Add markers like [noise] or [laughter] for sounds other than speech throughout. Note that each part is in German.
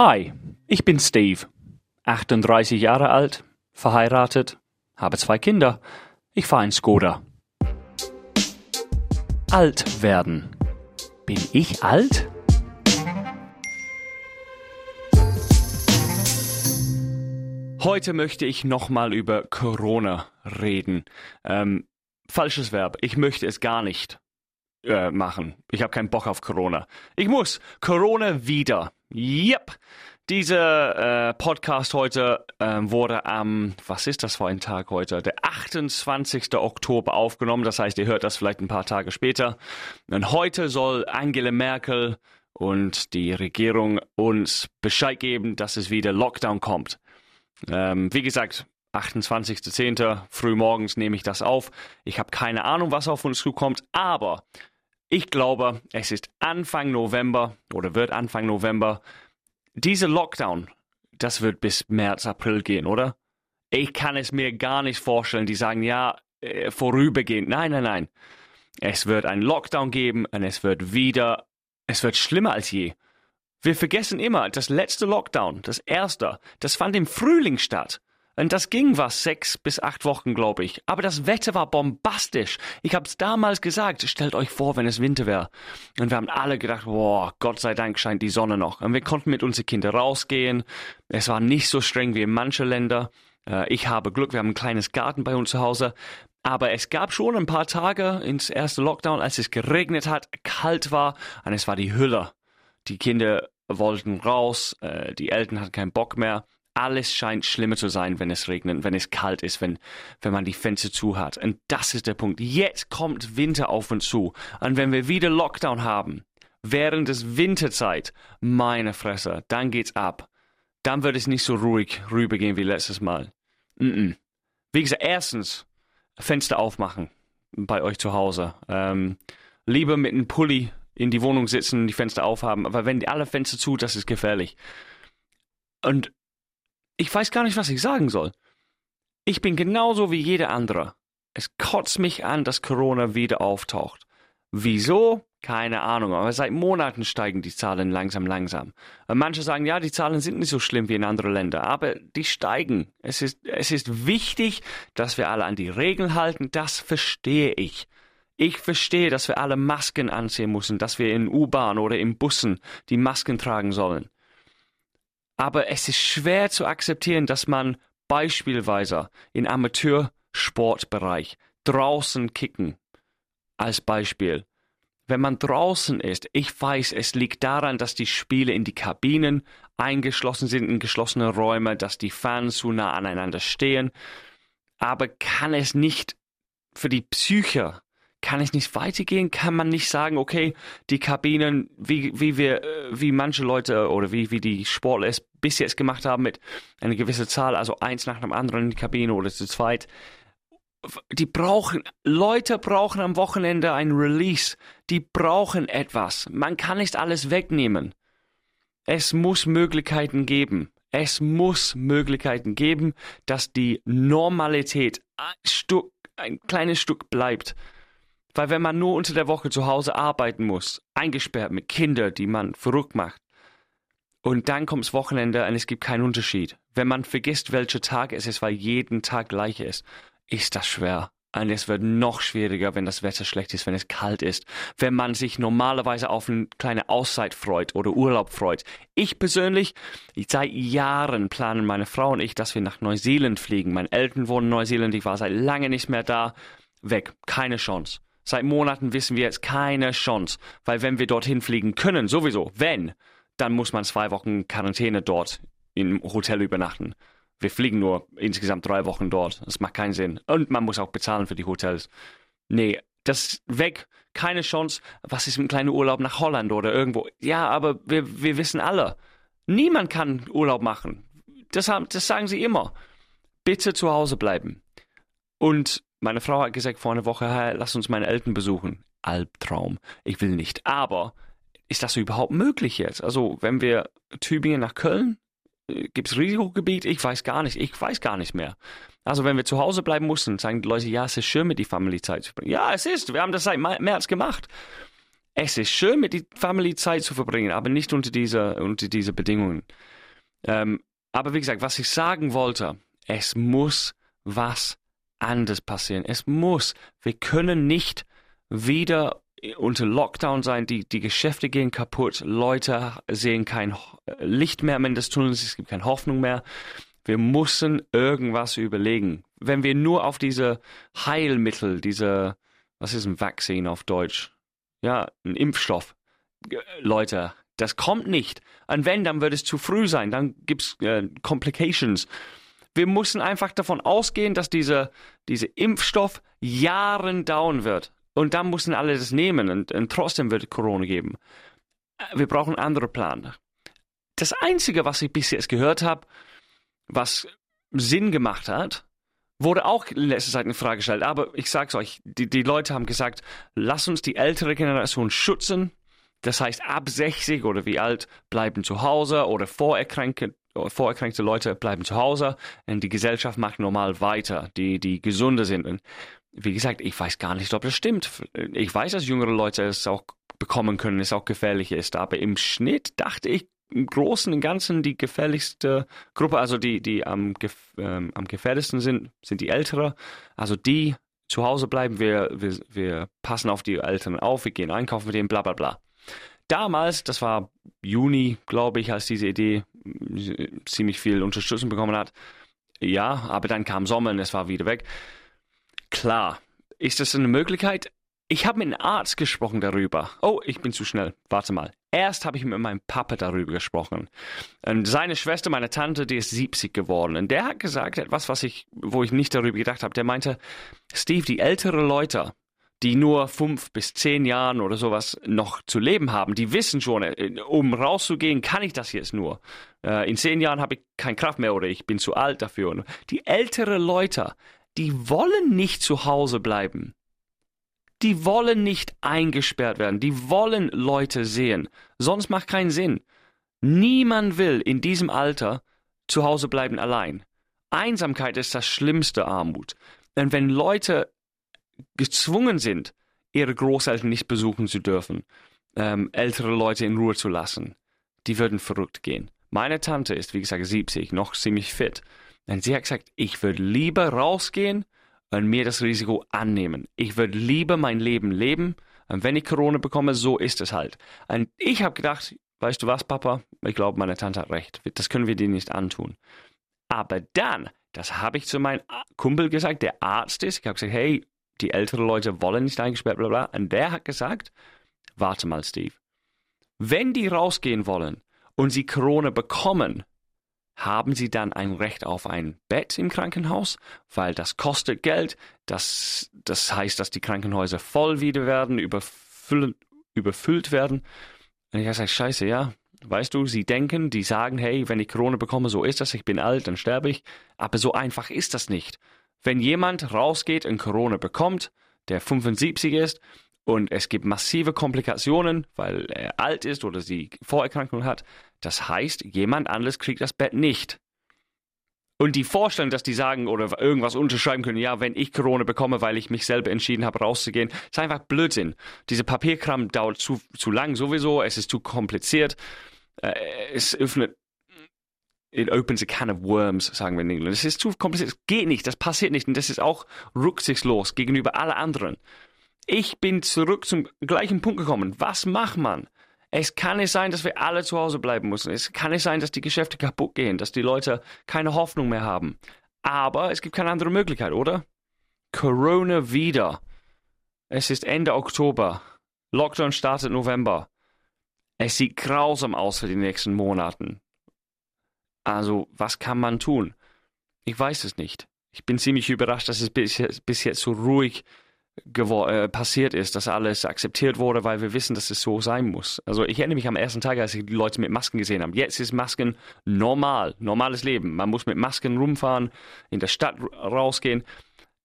Hi, ich bin Steve, 38 Jahre alt, verheiratet, habe zwei Kinder. Ich fahre in Skoda. Alt werden. Bin ich alt? Heute möchte ich nochmal über Corona reden. Ähm, falsches Verb. Ich möchte es gar nicht äh, machen. Ich habe keinen Bock auf Corona. Ich muss. Corona wieder. Yep. Dieser äh, Podcast heute äh, wurde am, was ist das für ein Tag heute? Der 28. Oktober aufgenommen. Das heißt, ihr hört das vielleicht ein paar Tage später. Und heute soll Angela Merkel und die Regierung uns Bescheid geben, dass es wieder Lockdown kommt. Ähm, wie gesagt, 28.10. frühmorgens nehme ich das auf. Ich habe keine Ahnung, was auf uns zukommt, aber ich glaube, es ist Anfang November oder wird Anfang November. Dieser Lockdown, das wird bis März, April gehen, oder? Ich kann es mir gar nicht vorstellen. Die sagen, ja, äh, vorübergehend. Nein, nein, nein. Es wird einen Lockdown geben und es wird wieder, es wird schlimmer als je. Wir vergessen immer, das letzte Lockdown, das erste, das fand im Frühling statt. Und das ging was sechs bis acht Wochen, glaube ich. Aber das Wetter war bombastisch. Ich habe es damals gesagt, stellt euch vor, wenn es Winter wäre. Und wir haben alle gedacht, boah, Gott sei Dank scheint die Sonne noch. Und wir konnten mit unseren Kindern rausgehen. Es war nicht so streng wie in manchen Ländern. Äh, ich habe Glück, wir haben ein kleines Garten bei uns zu Hause. Aber es gab schon ein paar Tage ins erste Lockdown, als es geregnet hat, kalt war und es war die Hülle. Die Kinder wollten raus, äh, die Eltern hatten keinen Bock mehr. Alles scheint schlimmer zu sein, wenn es regnet, wenn es kalt ist, wenn, wenn man die Fenster zu hat. Und das ist der Punkt. Jetzt kommt Winter auf uns zu. Und wenn wir wieder Lockdown haben, während des Winterzeit, meine Fresse, dann geht's ab. Dann wird es nicht so ruhig rübergehen wie letztes Mal. Mm -mm. Wie gesagt, erstens, Fenster aufmachen bei euch zu Hause. Ähm, lieber mit einem Pulli in die Wohnung sitzen, die Fenster aufhaben. Aber wenn alle Fenster zu, das ist gefährlich. Und ich weiß gar nicht, was ich sagen soll. Ich bin genauso wie jeder andere. Es kotzt mich an, dass Corona wieder auftaucht. Wieso? Keine Ahnung, aber seit Monaten steigen die Zahlen langsam, langsam. Manche sagen, ja, die Zahlen sind nicht so schlimm wie in anderen Ländern, aber die steigen. Es ist, es ist wichtig, dass wir alle an die Regeln halten, das verstehe ich. Ich verstehe, dass wir alle Masken anziehen müssen, dass wir in U-Bahn oder in Bussen die Masken tragen sollen. Aber es ist schwer zu akzeptieren, dass man beispielsweise in Amateursportbereich draußen kicken als Beispiel. Wenn man draußen ist, ich weiß, es liegt daran, dass die Spiele in die Kabinen eingeschlossen sind, in geschlossene Räume, dass die Fans zu nah aneinander stehen. Aber kann es nicht für die Psyche kann es nicht weitergehen? Kann man nicht sagen, okay, die Kabinen, wie, wie wir, äh, wie manche Leute oder wie, wie die Sportler es bis jetzt gemacht haben mit einer gewissen Zahl, also eins nach dem anderen in die Kabine oder zu zweit. Die brauchen, Leute brauchen am Wochenende ein Release. Die brauchen etwas. Man kann nicht alles wegnehmen. Es muss Möglichkeiten geben. Es muss Möglichkeiten geben, dass die Normalität ein, Stück, ein kleines Stück bleibt. Weil wenn man nur unter der Woche zu Hause arbeiten muss, eingesperrt mit Kindern, die man verrückt macht, und dann kommt's Wochenende und es gibt keinen Unterschied. Wenn man vergisst, welcher Tag es ist, weil jeden Tag gleich ist, ist das schwer. Und es wird noch schwieriger, wenn das Wetter schlecht ist, wenn es kalt ist, wenn man sich normalerweise auf eine kleine Auszeit freut oder Urlaub freut. Ich persönlich, seit Jahren planen meine Frau und ich, dass wir nach Neuseeland fliegen. Meine Eltern wohnen in Neuseeland, ich war seit lange nicht mehr da. Weg, keine Chance. Seit Monaten wissen wir jetzt keine Chance, weil wenn wir dorthin fliegen können, sowieso, wenn, dann muss man zwei Wochen Quarantäne dort im Hotel übernachten. Wir fliegen nur insgesamt drei Wochen dort. Das macht keinen Sinn. Und man muss auch bezahlen für die Hotels. Nee, das weg. Keine Chance. Was ist mit einem kleinen Urlaub nach Holland oder irgendwo? Ja, aber wir, wir wissen alle, niemand kann Urlaub machen. Das, haben, das sagen sie immer. Bitte zu Hause bleiben. Und meine Frau hat gesagt vor einer Woche, hey, lass uns meine Eltern besuchen. Albtraum. Ich will nicht. Aber ist das überhaupt möglich jetzt? Also, wenn wir Tübingen nach Köln, äh, gibt es Risikogebiet? Ich weiß gar nicht. Ich weiß gar nicht mehr. Also, wenn wir zu Hause bleiben mussten, sagen die Leute, ja, es ist schön, mit die Family Zeit zu bringen. Ja, es ist. Wir haben das seit März gemacht. Es ist schön, mit der Family Zeit zu verbringen, aber nicht unter dieser, unter dieser Bedingungen. Ähm, aber wie gesagt, was ich sagen wollte, es muss was anders passieren. Es muss. Wir können nicht wieder unter Lockdown sein, die, die Geschäfte gehen kaputt, Leute sehen kein Licht mehr am Ende des Tunnels, es gibt keine Hoffnung mehr. Wir müssen irgendwas überlegen. Wenn wir nur auf diese Heilmittel, diese, was ist ein Vaccine auf Deutsch? Ja, ein Impfstoff. Leute, das kommt nicht. Und wenn, dann wird es zu früh sein, dann gibt's äh, Complications. Wir müssen einfach davon ausgehen, dass dieser diese Impfstoff Jahren dauern wird. Und dann müssen alle das nehmen und, und trotzdem wird Corona geben. Wir brauchen einen anderen Plan. Das Einzige, was ich bis jetzt gehört habe, was Sinn gemacht hat, wurde auch in letzter Zeit in Frage gestellt. Aber ich sag's euch, die, die Leute haben gesagt, lass uns die ältere Generation schützen. Das heißt, ab 60 oder wie alt bleiben zu Hause oder vorerkrankte, vorerkrankte Leute bleiben zu Hause und die Gesellschaft macht normal weiter, die, die gesunder sind. Und wie gesagt, ich weiß gar nicht, ob das stimmt. Ich weiß, dass jüngere Leute es auch bekommen können, es auch gefährlich ist, aber im Schnitt dachte ich, im Großen und Ganzen die gefährlichste Gruppe, also die, die am, ähm, am gefährlichsten sind, sind die Ältere. Also die zu Hause bleiben, wir, wir, wir passen auf die Eltern auf, wir gehen einkaufen mit denen, bla bla bla. Damals, das war Juni, glaube ich, als diese Idee ziemlich viel Unterstützung bekommen hat. Ja, aber dann kam Sommer und es war wieder weg. Klar, ist das eine Möglichkeit? Ich habe mit einem Arzt gesprochen darüber. Oh, ich bin zu schnell. Warte mal. Erst habe ich mit meinem Papa darüber gesprochen. Und seine Schwester, meine Tante, die ist 70 geworden. Und der hat gesagt, etwas, was ich, wo ich nicht darüber gedacht habe. Der meinte, Steve, die älteren Leute, die nur fünf bis zehn Jahren oder sowas noch zu leben haben, die wissen schon, äh, um rauszugehen, kann ich das jetzt nur. Äh, in zehn Jahren habe ich keine Kraft mehr oder ich bin zu alt dafür. Die älteren Leute, die wollen nicht zu Hause bleiben. Die wollen nicht eingesperrt werden. Die wollen Leute sehen. Sonst macht keinen Sinn. Niemand will in diesem Alter zu Hause bleiben allein. Einsamkeit ist das schlimmste Armut. Denn wenn Leute gezwungen sind, ihre Großeltern nicht besuchen zu dürfen, ähm, ältere Leute in Ruhe zu lassen, die würden verrückt gehen. Meine Tante ist, wie gesagt, 70, noch ziemlich fit. Und sie hat gesagt, ich würde lieber rausgehen und mir das Risiko annehmen. Ich würde lieber mein Leben leben. Und wenn ich Corona bekomme, so ist es halt. Und ich habe gedacht, weißt du was, Papa? Ich glaube, meine Tante hat recht. Das können wir dir nicht antun. Aber dann, das habe ich zu meinem Kumpel gesagt, der Arzt ist. Ich habe gesagt, hey, die älteren Leute wollen nicht eingesperrt, bla bla. Und der hat gesagt, warte mal, Steve. Wenn die rausgehen wollen und sie Corona bekommen, haben sie dann ein Recht auf ein Bett im Krankenhaus, weil das kostet Geld. Das, das heißt, dass die Krankenhäuser voll wieder werden, überfüllt, überfüllt werden. Und ich habe gesagt, scheiße, ja, weißt du, sie denken, die sagen, hey, wenn ich Corona bekomme, so ist das, ich bin alt, dann sterbe ich. Aber so einfach ist das nicht. Wenn jemand rausgeht und Corona bekommt, der 75 ist, und es gibt massive Komplikationen, weil er alt ist oder sie Vorerkrankungen hat. Das heißt, jemand anderes kriegt das Bett nicht. Und die Vorstellung, dass die sagen oder irgendwas unterschreiben können, ja, wenn ich Corona bekomme, weil ich mich selber entschieden habe, rauszugehen, ist einfach Blödsinn. Diese Papierkram dauert zu, zu lang sowieso, es ist zu kompliziert. Äh, es öffnet, it opens a can of worms, sagen wir in England. Es ist zu kompliziert, es geht nicht, das passiert nicht und das ist auch rücksichtslos gegenüber allen anderen. Ich bin zurück zum gleichen Punkt gekommen. Was macht man? Es kann nicht sein, dass wir alle zu Hause bleiben müssen. Es kann nicht sein, dass die Geschäfte kaputt gehen, dass die Leute keine Hoffnung mehr haben. Aber es gibt keine andere Möglichkeit, oder? Corona wieder. Es ist Ende Oktober. Lockdown startet November. Es sieht grausam aus für die nächsten Monaten. Also, was kann man tun? Ich weiß es nicht. Ich bin ziemlich überrascht, dass es bis jetzt, bis jetzt so ruhig äh, passiert ist, dass alles akzeptiert wurde, weil wir wissen, dass es so sein muss. Also ich erinnere mich am ersten Tag, als ich die Leute mit Masken gesehen habe. Jetzt ist Masken normal, normales Leben. Man muss mit Masken rumfahren, in der Stadt rausgehen.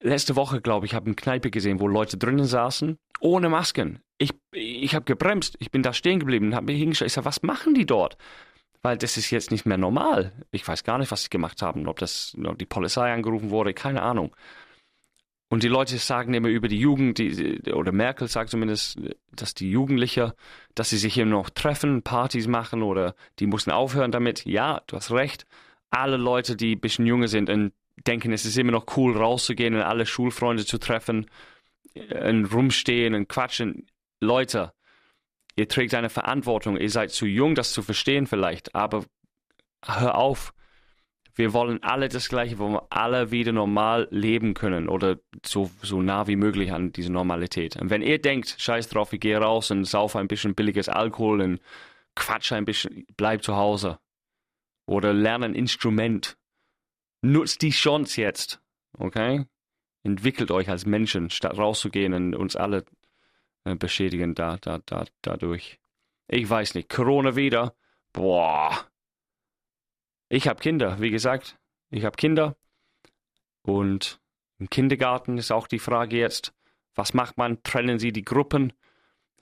Letzte Woche, glaube ich, habe eine Kneipe gesehen, wo Leute drinnen saßen, ohne Masken. Ich, ich habe gebremst, ich bin da stehen geblieben und habe mich hingeschaut. Ich sage, was machen die dort? Weil das ist jetzt nicht mehr normal. Ich weiß gar nicht, was sie gemacht haben, ob das ob die Polizei angerufen wurde, keine Ahnung. Und die Leute sagen immer über die Jugend, die, oder Merkel sagt zumindest, dass die Jugendlichen, dass sie sich immer noch treffen, Partys machen oder die müssen aufhören damit. Ja, du hast recht. Alle Leute, die ein bisschen jünger sind und denken, es ist immer noch cool rauszugehen und alle Schulfreunde zu treffen und rumstehen und quatschen. Leute, ihr trägt eine Verantwortung. Ihr seid zu jung, das zu verstehen vielleicht, aber hör auf wir wollen alle das Gleiche, wo wir alle wieder normal leben können oder so, so nah wie möglich an diese Normalität. Und wenn ihr denkt, scheiß drauf, ich gehe raus und saufe ein bisschen billiges Alkohol und quatsche ein bisschen, bleib zu Hause. Oder lerne ein Instrument. Nutzt die Chance jetzt, okay? Entwickelt euch als Menschen, statt rauszugehen und uns alle beschädigen da, da, da, dadurch. Ich weiß nicht, Corona wieder. Boah, ich habe Kinder, wie gesagt. Ich habe Kinder. Und im Kindergarten ist auch die Frage jetzt, was macht man? Trennen Sie die Gruppen,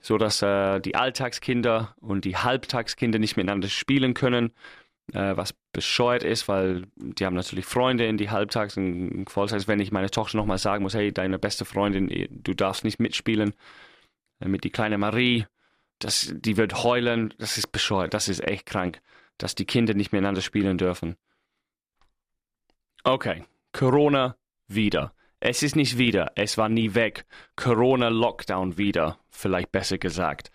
sodass äh, die Alltagskinder und die Halbtagskinder nicht miteinander spielen können, äh, was bescheuert ist, weil die haben natürlich Freunde in die Halbtags- und Volltags. Wenn ich meine Tochter nochmal sagen muss, hey, deine beste Freundin, du darfst nicht mitspielen, äh, mit die kleine Marie, das, die wird heulen, das ist bescheuert, das ist echt krank dass die Kinder nicht miteinander spielen dürfen. Okay, Corona wieder. Es ist nicht wieder, es war nie weg. Corona-Lockdown wieder, vielleicht besser gesagt.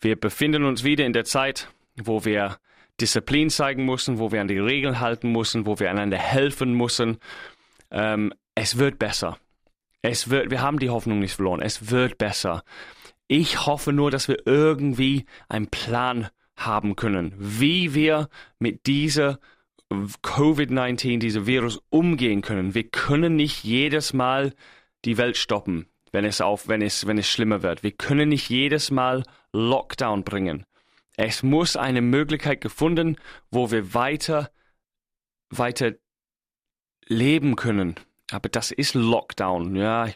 Wir befinden uns wieder in der Zeit, wo wir Disziplin zeigen müssen, wo wir an die Regeln halten müssen, wo wir einander helfen müssen. Ähm, es wird besser. Es wird, wir haben die Hoffnung nicht verloren. Es wird besser. Ich hoffe nur, dass wir irgendwie einen Plan haben können, wie wir mit dieser Covid-19, diesem Virus umgehen können. Wir können nicht jedes Mal die Welt stoppen, wenn es auf, wenn es, wenn es schlimmer wird. Wir können nicht jedes Mal Lockdown bringen. Es muss eine Möglichkeit gefunden, wo wir weiter, weiter leben können. Aber das ist Lockdown. Ja,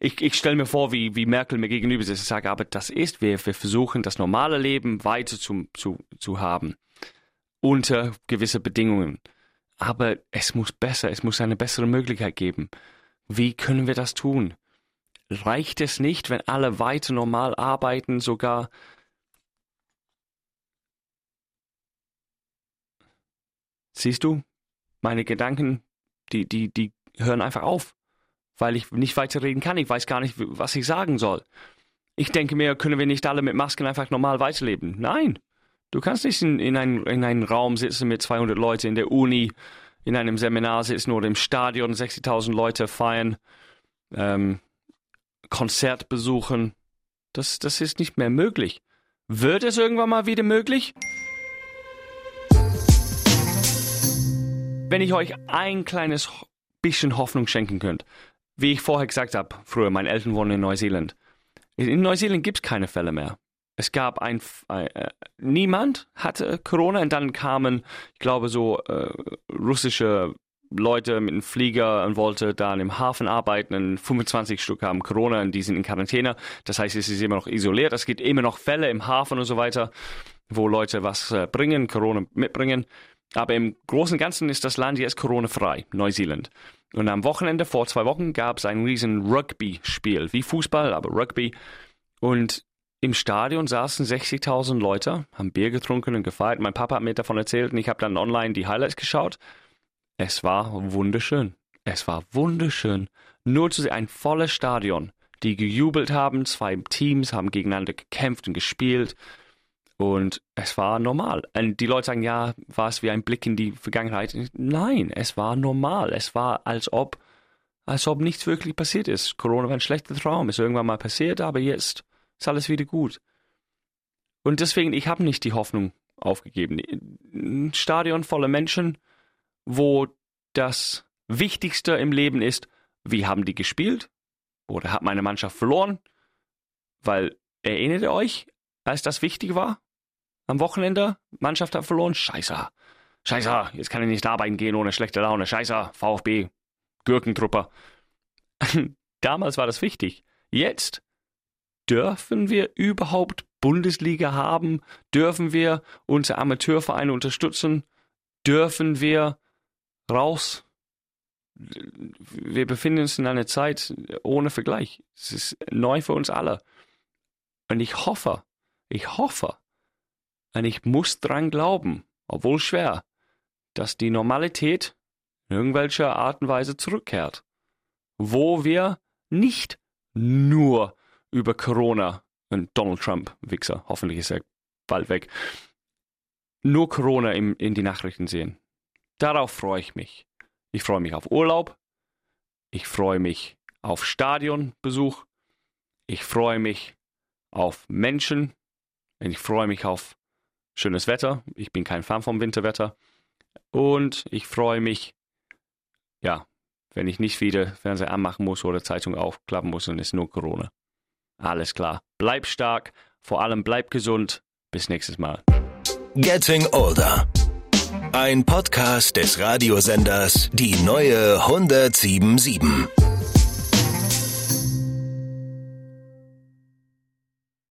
ich, ich stelle mir vor, wie, wie Merkel mir gegenüber ist. Ich sage, aber das ist, wir, wir versuchen, das normale Leben weiter zu, zu, zu haben. Unter gewisse Bedingungen. Aber es muss besser, es muss eine bessere Möglichkeit geben. Wie können wir das tun? Reicht es nicht, wenn alle weiter normal arbeiten, sogar Siehst du, meine Gedanken, die, die, die hören einfach auf weil ich nicht weiterreden kann. Ich weiß gar nicht, was ich sagen soll. Ich denke mir, können wir nicht alle mit Masken einfach normal weiterleben? Nein. Du kannst nicht in, in, ein, in einem Raum sitzen mit 200 Leuten in der Uni, in einem Seminar sitzen oder im Stadion 60.000 Leute feiern, ähm, Konzert besuchen. Das, das ist nicht mehr möglich. Wird es irgendwann mal wieder möglich? Wenn ich euch ein kleines bisschen Hoffnung schenken könnt, wie ich vorher gesagt habe, früher, meine Eltern wohnen in Neuseeland. In Neuseeland gibt es keine Fälle mehr. Es gab ein, äh, niemand hatte Corona und dann kamen, ich glaube, so äh, russische Leute mit einem Flieger und wollte da im Hafen arbeiten und 25 Stück haben Corona und die sind in Quarantäne. Das heißt, es ist immer noch isoliert. Es gibt immer noch Fälle im Hafen und so weiter, wo Leute was äh, bringen, Corona mitbringen. Aber im Großen und Ganzen ist das Land jetzt Corona-frei, Neuseeland. Und am Wochenende vor zwei Wochen gab es ein riesen Rugby-Spiel, wie Fußball, aber Rugby. Und im Stadion saßen 60.000 Leute, haben Bier getrunken und gefeiert. Mein Papa hat mir davon erzählt und ich habe dann online die Highlights geschaut. Es war wunderschön. Es war wunderschön. Nur zu sehen, ein volles Stadion, die gejubelt haben. Zwei Teams haben gegeneinander gekämpft und gespielt. Und es war normal. Und die Leute sagen, ja, war es wie ein Blick in die Vergangenheit? Nein, es war normal. Es war, als ob, als ob nichts wirklich passiert ist. Corona war ein schlechter Traum, ist irgendwann mal passiert, aber jetzt ist alles wieder gut. Und deswegen, ich habe nicht die Hoffnung aufgegeben. Ein Stadion voller Menschen, wo das Wichtigste im Leben ist, wie haben die gespielt? Oder hat meine Mannschaft verloren? Weil erinnert ihr euch, als das wichtig war? Am Wochenende. Mannschaft hat verloren. Scheiße. Scheiße, jetzt kann ich nicht arbeiten gehen ohne schlechte Laune. Scheiße, VfB, Gürkentruppe. [laughs] Damals war das wichtig. Jetzt dürfen wir überhaupt Bundesliga haben? Dürfen wir unsere Amateurvereine unterstützen? Dürfen wir raus? wir befinden uns in einer Zeit ohne Vergleich. Es ist neu für uns alle. Und ich hoffe, ich hoffe, und ich muss dran glauben, obwohl schwer, dass die Normalität in irgendwelcher Art und Weise zurückkehrt. Wo wir nicht nur über Corona und Donald Trump, Wichser, hoffentlich ist er bald weg, nur Corona in, in die Nachrichten sehen. Darauf freue ich mich. Ich freue mich auf Urlaub. Ich freue mich auf Stadionbesuch. Ich freue mich auf Menschen. Und ich freue mich auf schönes Wetter. Ich bin kein Fan vom Winterwetter. Und ich freue mich, ja, wenn ich nicht wieder Fernseher anmachen muss oder Zeitung aufklappen muss und es nur Corona. Alles klar. Bleib stark, vor allem bleib gesund. Bis nächstes Mal. Getting Older. Ein Podcast des Radiosenders Die neue 1077.